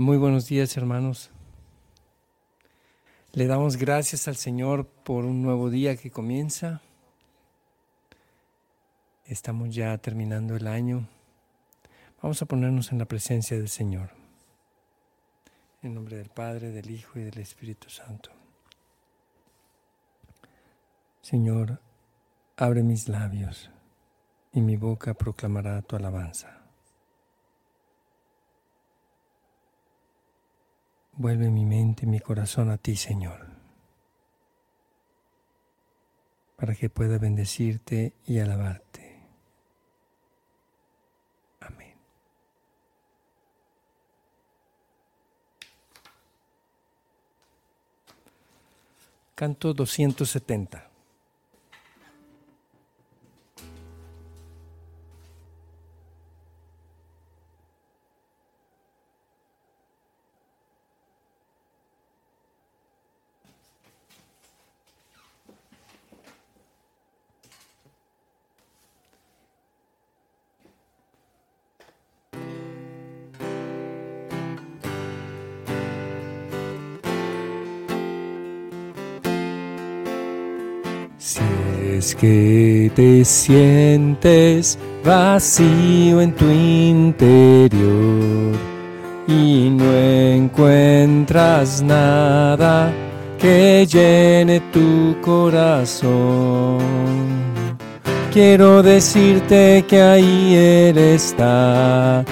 Muy buenos días hermanos. Le damos gracias al Señor por un nuevo día que comienza. Estamos ya terminando el año. Vamos a ponernos en la presencia del Señor. En nombre del Padre, del Hijo y del Espíritu Santo. Señor, abre mis labios y mi boca proclamará tu alabanza. Vuelve mi mente y mi corazón a ti, Señor, para que pueda bendecirte y alabarte. Amén. Canto 270. Que te sientes vacío en tu interior y no encuentras nada que llene tu corazón. Quiero decirte que ahí Él está,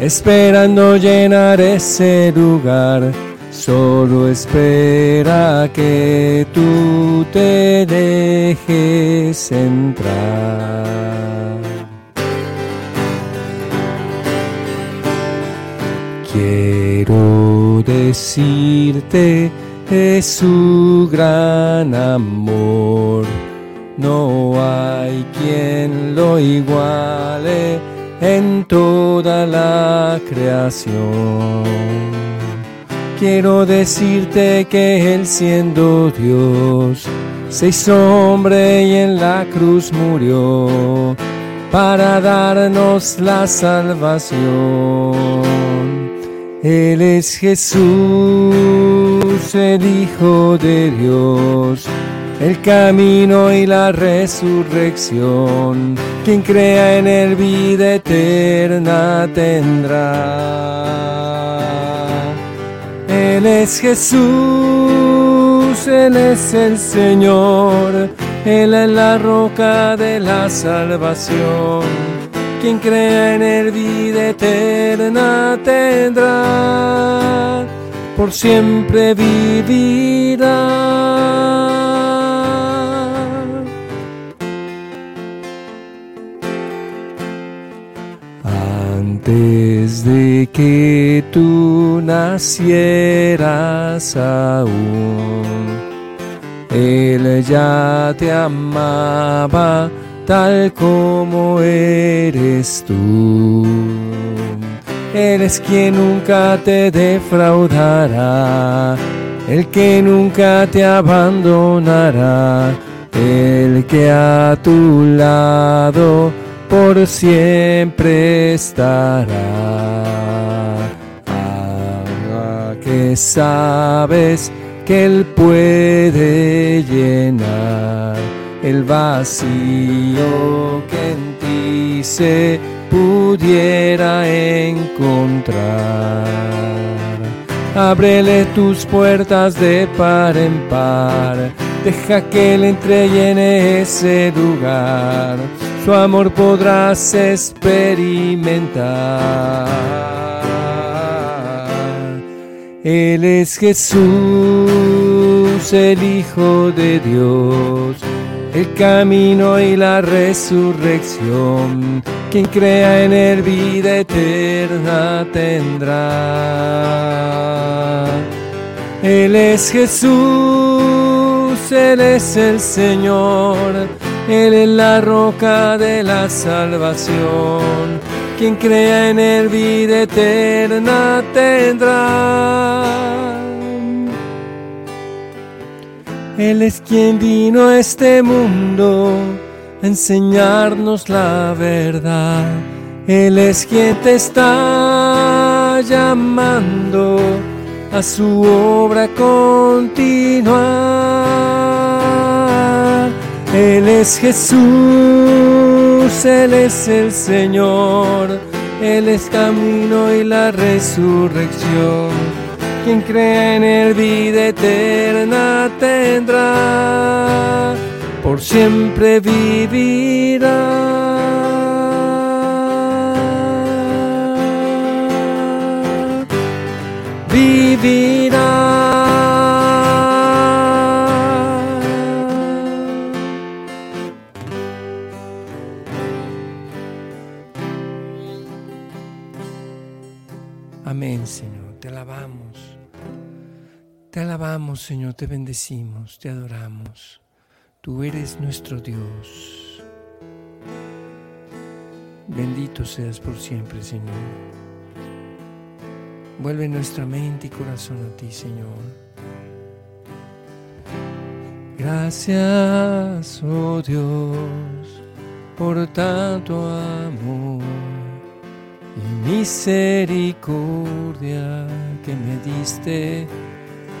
esperando llenar ese lugar Solo espera que tú te dejes entrar. Quiero decirte es su gran amor. No hay quien lo iguale en toda la creación quiero decirte que Él siendo Dios se hizo hombre y en la cruz murió para darnos la salvación. Él es Jesús, el Hijo de Dios, el camino y la resurrección. Quien crea en Él vida eterna tendrá. Él es Jesús, Él es el Señor, Él es la roca de la salvación. Quien crea en Él vida eterna tendrá, por siempre vivirá. Desde que tú nacieras aún, Él ya te amaba tal como eres tú. Él es quien nunca te defraudará, el que nunca te abandonará, el que a tu lado por siempre estará. Ahora que sabes que Él puede llenar el vacío que en ti se pudiera encontrar. Ábrele tus puertas de par en par, deja que Él entre en ese lugar su amor podrás experimentar. Él es Jesús, el Hijo de Dios, el camino y la resurrección. Quien crea en él vida eterna tendrá. Él es Jesús, Él es el Señor él es la roca de la salvación. Quien crea en Él vida eterna tendrá. Él es quien vino a este mundo a enseñarnos la verdad. Él es quien te está llamando a su obra continuar. Él es Jesús, Él es el Señor, Él es camino y la resurrección. Quien cree en Él vida eterna tendrá, por siempre vivirá. vivirá. Señor, te bendecimos, te adoramos. Tú eres nuestro Dios. Bendito seas por siempre, Señor. Vuelve nuestra mente y corazón a ti, Señor. Gracias, oh Dios, por tanto amor y misericordia que me diste.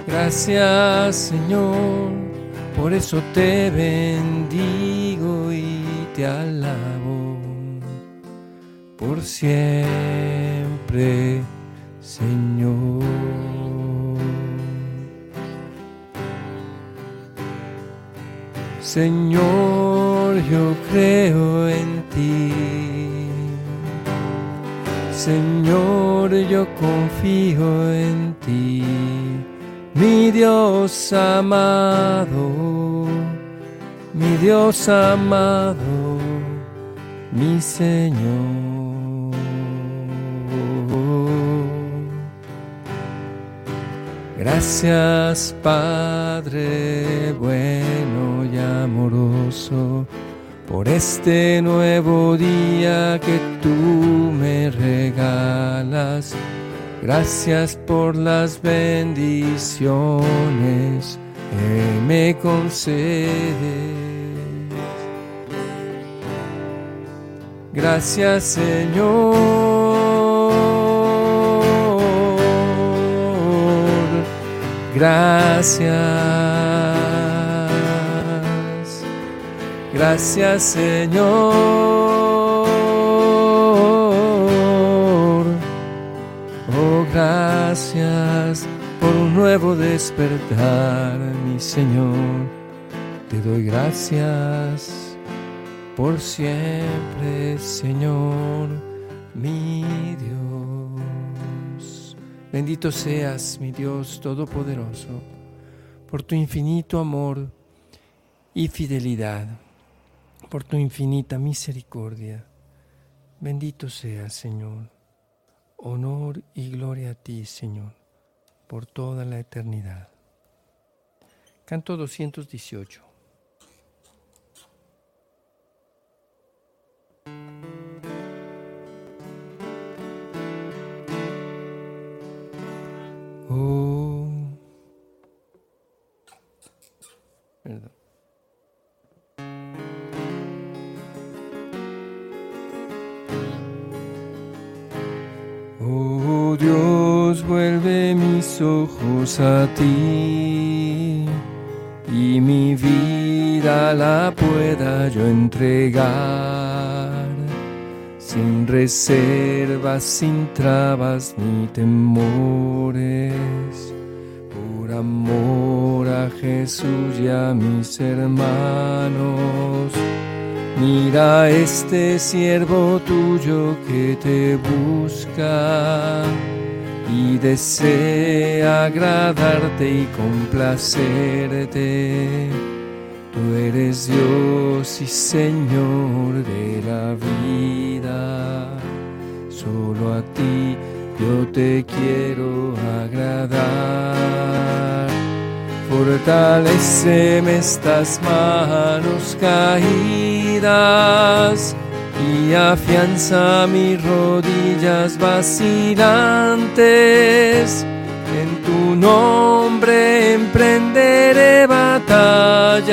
Gracias, Señor, por eso te bendigo y te alabo por siempre Señor. Señor, yo creo en ti. Señor, yo confío en ti, mi Dios amado, mi Dios amado, mi Señor. Gracias Padre bueno y amoroso por este nuevo día que tú me regalas. Gracias por las bendiciones que me concedes. Gracias Señor Gracias, gracias Señor. Despertar, mi Señor. Te doy gracias por siempre, Señor, mi Dios. Bendito seas, mi Dios Todopoderoso, por tu infinito amor y fidelidad, por tu infinita misericordia. Bendito seas, Señor. Honor y gloria a ti, Señor, por toda la eternidad. Canto 218. Oh Dios, vuelve mis ojos a ti y mi vida la pueda yo entregar sin reservas, sin trabas ni temores amor a Jesús y a mis hermanos. Mira este siervo tuyo que te busca y desea agradarte y complacerte. Tú eres Dios y Señor de la vida. Solo a ti yo te quiero agradar. Fortaleceme estas manos caídas y afianza mis rodillas vacilantes. En tu nombre emprenderé batallas.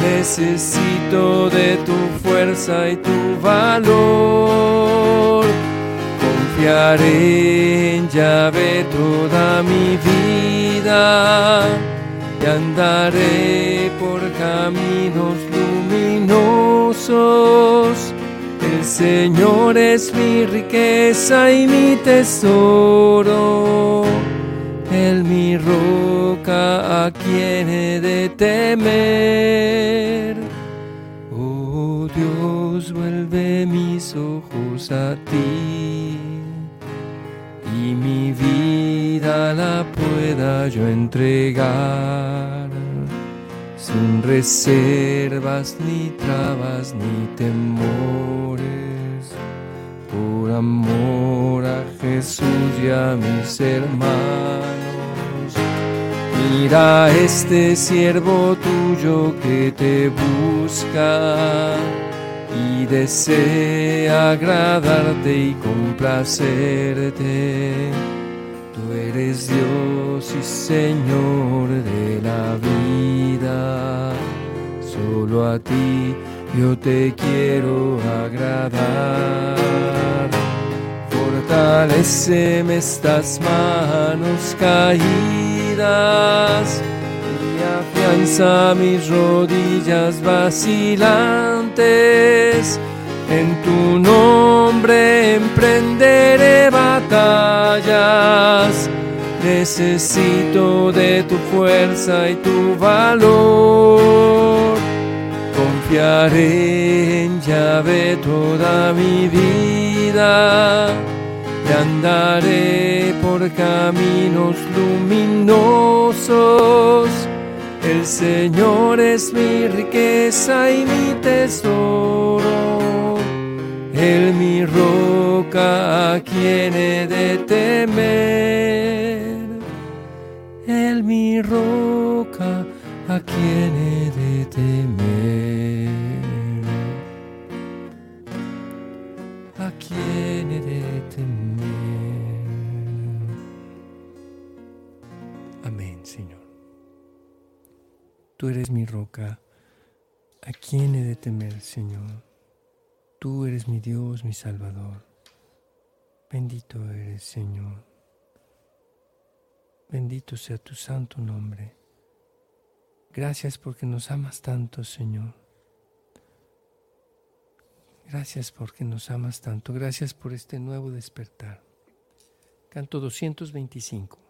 Necesito de tu fuerza y tu valor Confiaré en llave toda mi vida y andaré por caminos luminosos. El Señor es mi riqueza y mi tesoro. Él mi roca a quien he de temer. Oh Dios, vuelve mis ojos a ti y mi vida la pueda yo entregar sin reservas ni trabas ni temores por amor a Jesús y a mis hermanos mira este siervo tuyo que te busca y desea agradarte y complacerte. Eres Dios y Señor de la vida. Solo a ti yo te quiero agradar. Fortaleceme estas manos caídas afianza mis rodillas vacilantes. En tu nombre emprenderé batallas. Necesito de tu fuerza y tu valor. Confiaré en llave toda mi vida y andaré por caminos luminosos el Señor es mi riqueza y mi tesoro, Él mi roca a quien he de temer, Él mi roca a quien he de temer, eres mi roca. ¿A quién he de temer, Señor? Tú eres mi Dios, mi Salvador. Bendito eres, Señor. Bendito sea tu santo nombre. Gracias porque nos amas tanto, Señor. Gracias porque nos amas tanto. Gracias por este nuevo despertar. Canto 225.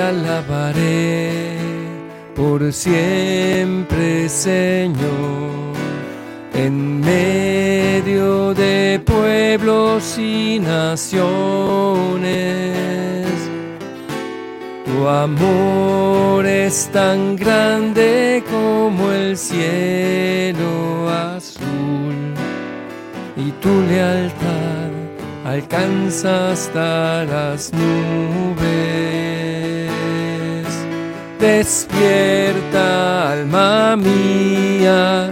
Alabaré por siempre, Señor, en medio de pueblos y naciones. Tu amor es tan grande como el cielo azul y tu lealtad alcanza hasta las nubes. Despierta, alma mía,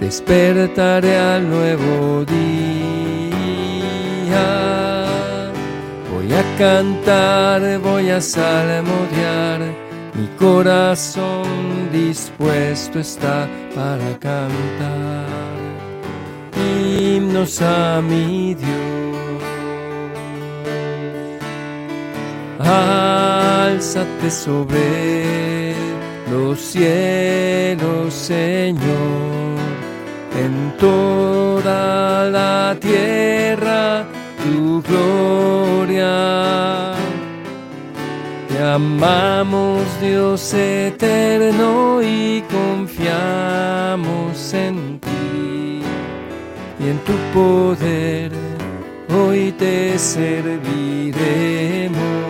despertaré al nuevo día. Voy a cantar, voy a salmodiar, mi corazón dispuesto está para cantar himnos a mi Dios. Álzate sobre los cielos, Señor, en toda la tierra tu gloria. Te amamos, Dios eterno, y confiamos en ti y en tu poder. Hoy te serviremos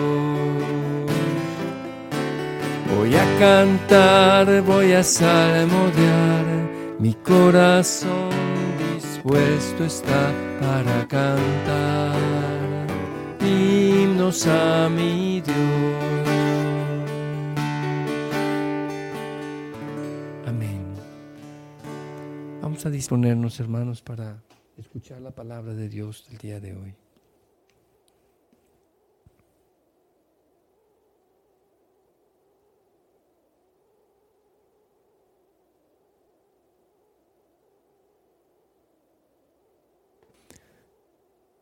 Voy a cantar, voy a salmodiar, mi corazón dispuesto está para cantar himnos a mi Dios. Amén. Vamos a disponernos, hermanos, para escuchar la palabra de Dios del día de hoy.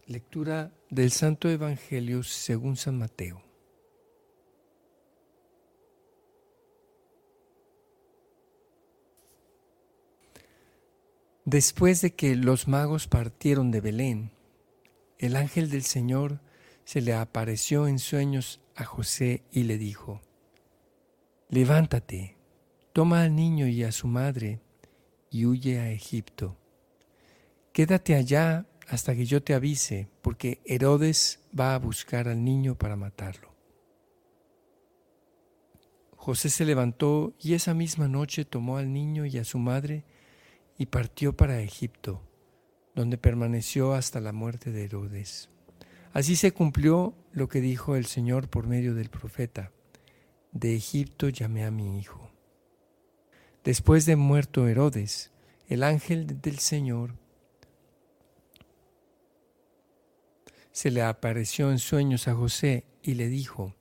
Lectura del Santo Evangelio según San Mateo. Después de que los magos partieron de Belén, el ángel del Señor se le apareció en sueños a José y le dijo, Levántate, toma al niño y a su madre y huye a Egipto. Quédate allá hasta que yo te avise, porque Herodes va a buscar al niño para matarlo. José se levantó y esa misma noche tomó al niño y a su madre y partió para Egipto, donde permaneció hasta la muerte de Herodes. Así se cumplió lo que dijo el Señor por medio del profeta. De Egipto llamé a mi hijo. Después de muerto Herodes, el ángel del Señor se le apareció en sueños a José y le dijo,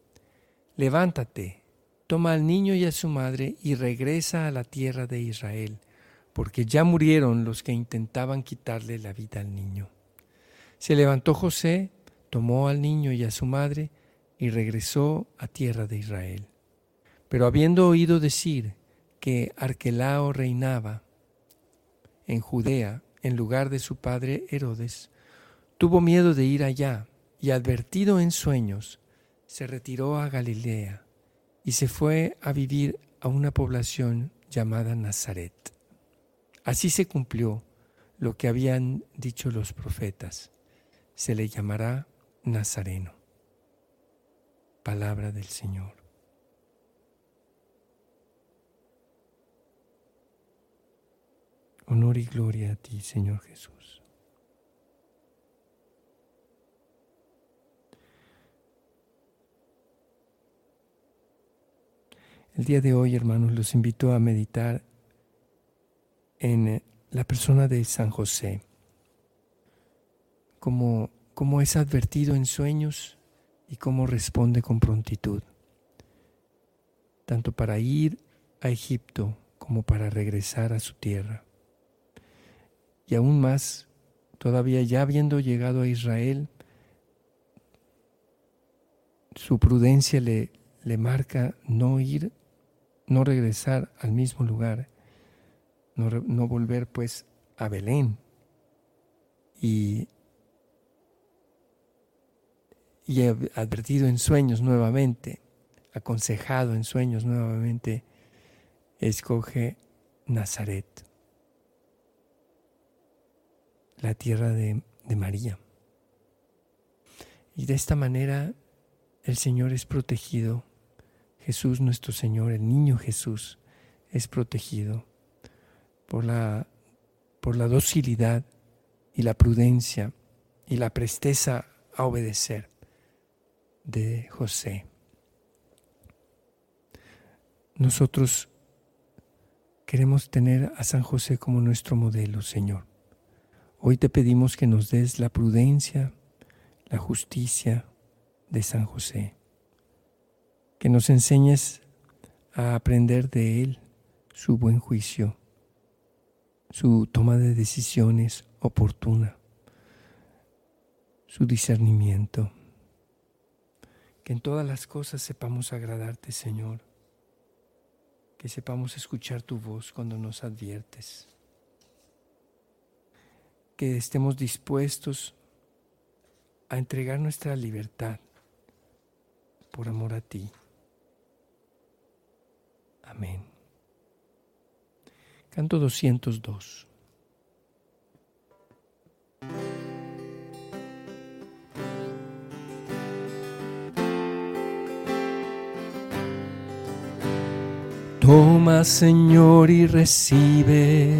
Levántate, toma al niño y a su madre y regresa a la tierra de Israel, porque ya murieron los que intentaban quitarle la vida al niño. Se levantó José, tomó al niño y a su madre y regresó a tierra de Israel. Pero habiendo oído decir que Arquelao reinaba en Judea en lugar de su padre Herodes, Tuvo miedo de ir allá y advertido en sueños, se retiró a Galilea y se fue a vivir a una población llamada Nazaret. Así se cumplió lo que habían dicho los profetas. Se le llamará Nazareno. Palabra del Señor. Honor y gloria a ti, Señor Jesús. El día de hoy, hermanos, los invito a meditar en eh, la persona de San José, como, es advertido en sueños y cómo responde con prontitud, tanto para ir a Egipto como para regresar a su tierra. Y aún más, todavía ya habiendo llegado a Israel, su prudencia le, le marca no ir no regresar al mismo lugar, no, volver pues a Belén y, y advertido en sueños nuevamente, aconsejado en sueños nuevamente, escoge Nazaret, la tierra de, de María. Y de esta manera el Señor es protegido Jesús nuestro Señor, el niño Jesús, es protegido por la, por la docilidad y la prudencia y la presteza a obedecer de José. Nosotros queremos tener a San José como nuestro modelo, Señor. Hoy te pedimos que nos des la prudencia, la justicia de San José que nos enseñes a aprender de Él su buen juicio, su toma de decisiones oportuna, su discernimiento. Que en todas las cosas sepamos agradarte, Señor. que sepamos escuchar tu voz cuando nos adviertes, que estemos dispuestos a entregar nuestra libertad por amor a ti. Amén. Canto 202. Toma, Señor, y recibe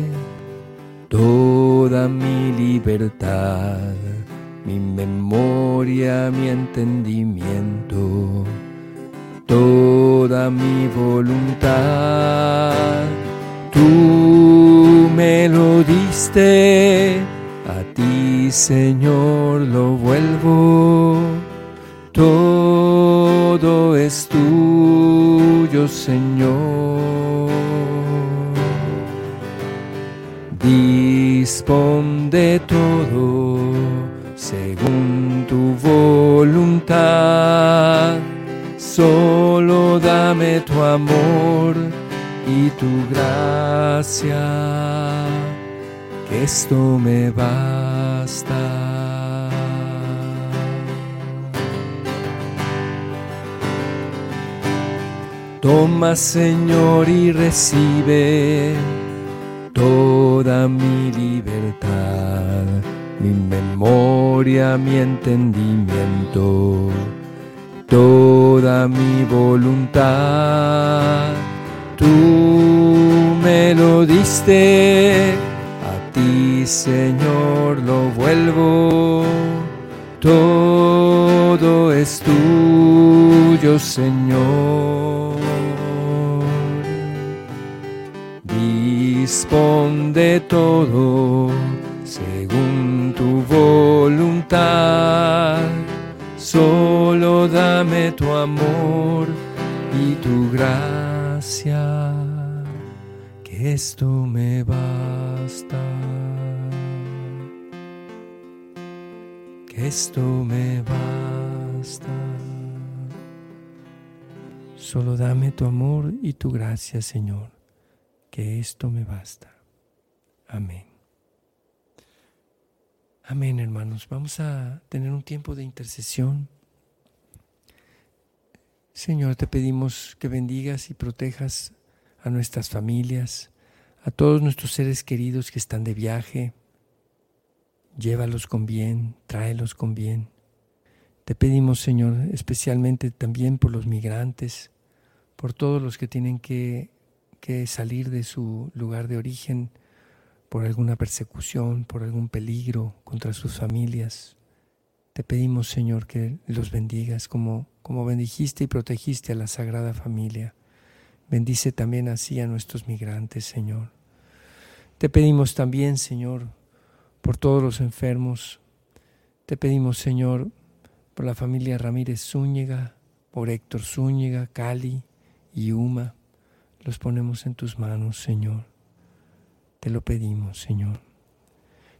toda mi libertad, mi memoria, mi entendimiento, toda mi voluntad. Tú me lo diste, a ti, Señor, lo vuelvo. Todo es tuyo, Señor. Dispón de todo según tu voluntad. Solo dame tu amor y tu gracia, que esto me basta. Toma, Señor, y recibe toda mi libertad, mi memoria, mi entendimiento, toda mi voluntad. Tú me lo diste, a ti Señor lo vuelvo. Todo es tuyo, Señor. Responde todo tu amor y tu gracia, que esto me basta. Que esto me basta. Solo dame tu amor y tu gracia, Señor que esto me basta. Amén. Amén, hermanos. Vamos a tener un tiempo de intercesión. Señor, te pedimos que bendigas y protejas a nuestras familias, a todos nuestros seres queridos que están de viaje. Llévalos con bien, tráelos con bien. Te pedimos, Señor, especialmente también por los migrantes, por todos los que tienen que que salir de su lugar de origen por alguna persecución, por algún peligro contra sus familias. Te pedimos, Señor, que los bendigas como, como bendijiste y protegiste a la Sagrada Familia. Bendice también así a nuestros migrantes, Señor. Te pedimos también, Señor, por todos los enfermos. Te pedimos, Señor, por la familia Ramírez Zúñiga, por Héctor Zúñiga, Cali y Uma los ponemos en tus manos, Señor. Te lo pedimos, Señor.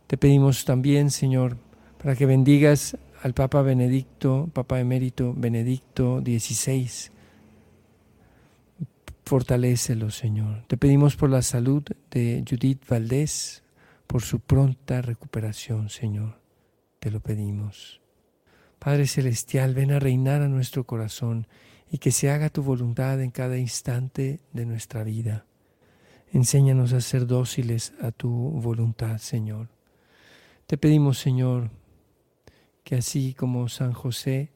Te pedimos también, Señor, para que bendigas al Papa Benedicto, Papa Emérito Benedicto XVI. Fortalécelo, Señor. Te pedimos por la salud de Judith Valdés, por su pronta recuperación, Señor. Te lo pedimos. Padre Celestial, ven a reinar a nuestro corazón y que se haga tu voluntad en cada instante de nuestra vida. Enséñanos a ser dóciles a tu voluntad, Señor. Te pedimos, Señor, que así como San José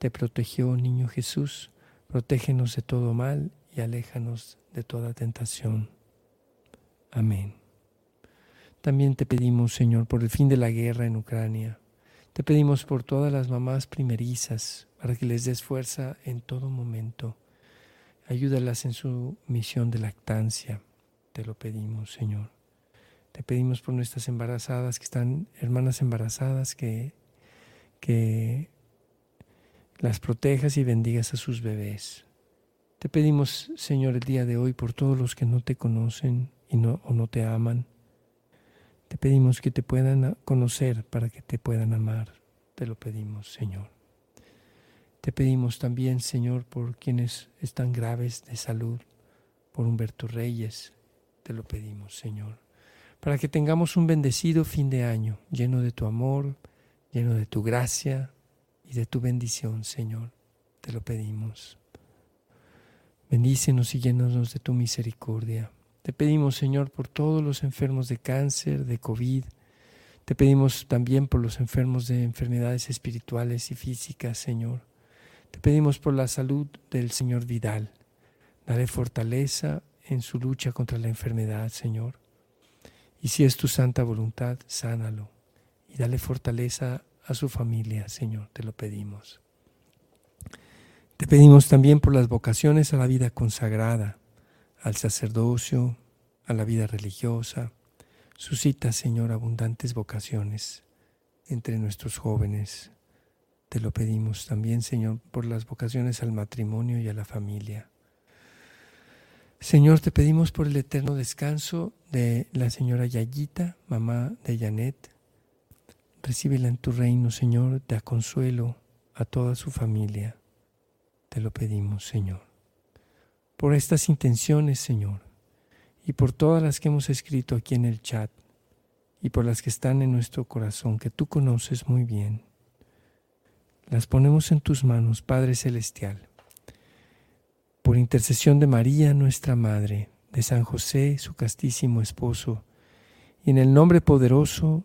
te protegió, niño Jesús, protégenos de todo mal y aléjanos de toda tentación. Amén. También te pedimos, Señor, por el fin de la guerra en Ucrania. Te pedimos por todas las mamás primerizas, para que les des fuerza en todo momento. Ayúdalas en su misión de lactancia. Te lo pedimos, Señor. Te pedimos por nuestras embarazadas, que están hermanas embarazadas, que, que las protejas y bendigas a sus bebés. Te pedimos, Señor, el día de hoy por todos los que no te conocen y no, o no te aman. Te pedimos que te puedan conocer para que te puedan amar. Te lo pedimos, Señor. Te pedimos también, Señor, por quienes están graves de salud, por Humberto Reyes, te lo pedimos, Señor, para que tengamos un bendecido fin de año, lleno de tu amor, lleno de tu gracia y de tu bendición, Señor, te lo pedimos. Bendícenos y llénanos de tu misericordia. Te pedimos, Señor, por todos los enfermos de cáncer, de COVID. Te pedimos también por los enfermos de enfermedades espirituales y físicas, Señor. Te pedimos por la salud del Señor Vidal. Dale fortaleza en su lucha contra la enfermedad, Señor. Y si es tu santa voluntad, sánalo y dale fortaleza a su familia, Señor, te lo pedimos. Te pedimos también por las vocaciones a la vida consagrada, al sacerdocio, a la vida religiosa. Suscita, Señor, abundantes vocaciones entre nuestros jóvenes. Te lo pedimos también, Señor, por las vocaciones al matrimonio y a la familia. Señor, te pedimos por el eterno descanso de la señora Yayita, mamá de Janet. Recíbela en tu reino, Señor, da consuelo a toda su familia. Te lo pedimos, Señor. Por estas intenciones, Señor, y por todas las que hemos escrito aquí en el chat, y por las que están en nuestro corazón, que tú conoces muy bien, las ponemos en tus manos, Padre Celestial. Por intercesión de María, nuestra Madre, de San José, su castísimo esposo, y en el nombre poderoso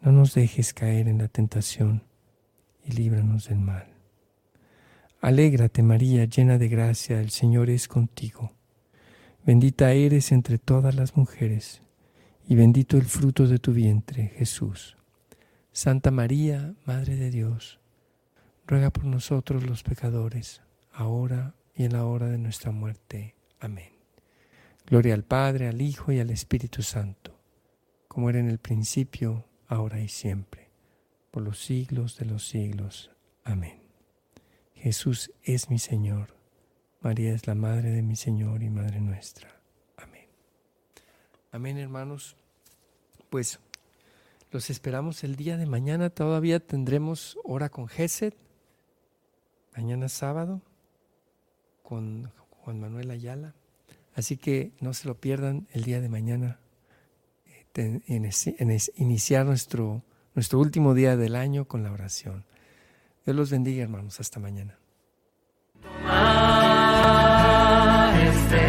No nos dejes caer en la tentación y líbranos del mal. Alégrate María, llena de gracia, el Señor es contigo. Bendita eres entre todas las mujeres, y bendito el fruto de tu vientre, Jesús. Santa María, Madre de Dios, ruega por nosotros los pecadores, ahora y en la hora de nuestra muerte. Amén. Gloria al Padre, al Hijo y al Espíritu Santo, como era en el principio, ahora y siempre, por los siglos de los siglos. Amén. Jesús es mi Señor. María es la Madre de mi Señor y Madre nuestra. Amén. Amén, hermanos. Pues los esperamos el día de mañana. Todavía tendremos hora con Geset. Mañana sábado con Juan Manuel Ayala. Así que no se lo pierdan el día de mañana en, iniciar nuestro, nuestro último día del año con la oración. Dios los bendiga, hermanos. Hasta mañana. Este